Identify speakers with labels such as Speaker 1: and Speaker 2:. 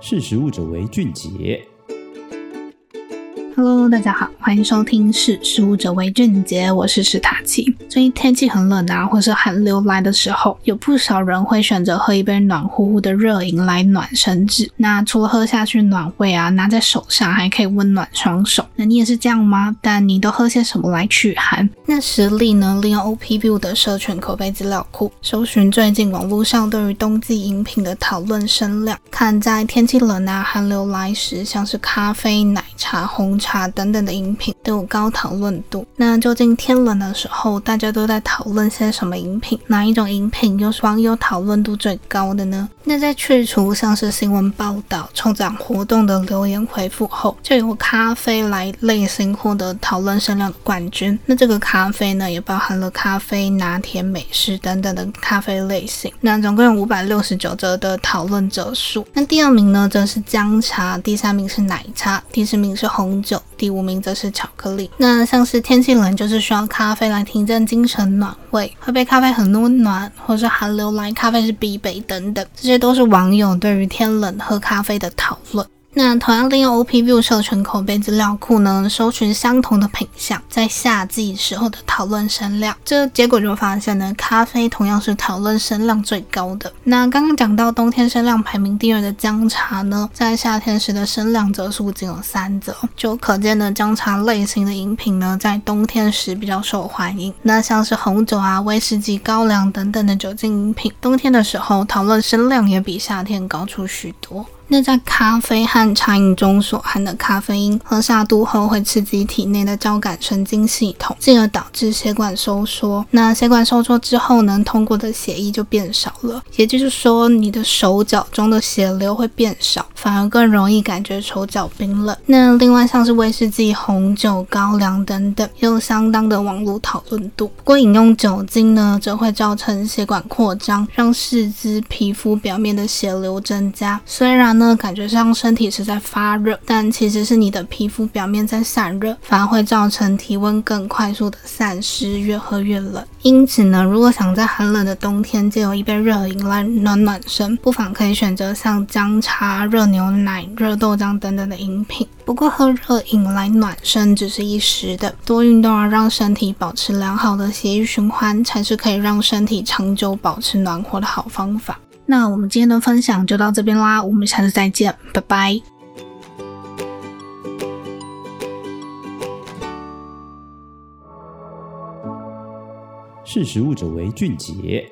Speaker 1: 识时务者为俊杰。
Speaker 2: Hello，大家好，欢迎收听《识食物者为俊杰》，我是史塔奇。最近天气很冷啊，或是寒流来的时候，有不少人会选择喝一杯暖乎乎的热饮来暖身子。那除了喝下去暖胃啊，拿在手上还可以温暖双手。那你也是这样吗？但你都喝些什么来驱寒？那实力呢，利用 OPV 的社群口碑资料库，搜寻最近网络上对于冬季饮品的讨论声量，看在天气冷啊、寒流来时，像是咖啡、奶茶、红茶。茶等等的饮品都有高讨论度。那究竟天冷的时候，大家都在讨论些什么饮品？哪一种饮品又是网友讨论度最高的呢？那在去除像是新闻报道、抽奖活动的留言回复后，就由咖啡来类型获得讨论声量的冠军。那这个咖啡呢，也包含了咖啡、拿铁、美式等等的咖啡类型。那总共有五百六十九则的讨论者数。那第二名呢，则是姜茶，第三名是奶茶，第四名是红酒。第五名则是巧克力。那像是天气冷，就是需要咖啡来提振精神、暖胃，喝杯咖啡很温暖，或是寒流来，咖啡是必备等等，这些都是网友对于天冷喝咖啡的讨论。那同样利用 OPView 社群口碑资料库呢，搜寻相同的品项，在夏季时候的讨论声量，这、结果就发现呢，咖啡同样是讨论声量最高的。那刚刚讲到冬天声量排名第二的姜茶呢，在夏天时的声量则数仅有三则，就可见呢，姜茶类型的饮品呢，在冬天时比较受欢迎。那像是红酒啊、威士忌、高粱等等的酒精饮品，冬天的时候讨论声量也比夏天高出许多。那在咖啡和茶饮中所含的咖啡因，喝下肚后会刺激体内的交感神经系统，进而导致血管收缩。那血管收缩之后，能通过的血液就变少了，也就是说，你的手脚中的血流会变少，反而更容易感觉手脚冰冷。那另外像是威士忌、红酒、高粱等等，也有相当的网络讨论度。不过饮用酒精呢，则会造成血管扩张，让四肢皮肤表面的血流增加。虽然呢感觉上身体是在发热，但其实是你的皮肤表面在散热，反而会造成体温更快速的散失，越喝越冷。因此呢，如果想在寒冷的冬天借由一杯热饮来暖暖身，不妨可以选择像姜茶、热牛奶、热豆浆等等的饮品。不过喝热饮来暖身只是一时的，多运动而让身体保持良好的血液循环，才是可以让身体长久保持暖和的好方法。那我们今天的分享就到这边啦，我们下次再见，拜拜。
Speaker 1: 识食物者为俊杰。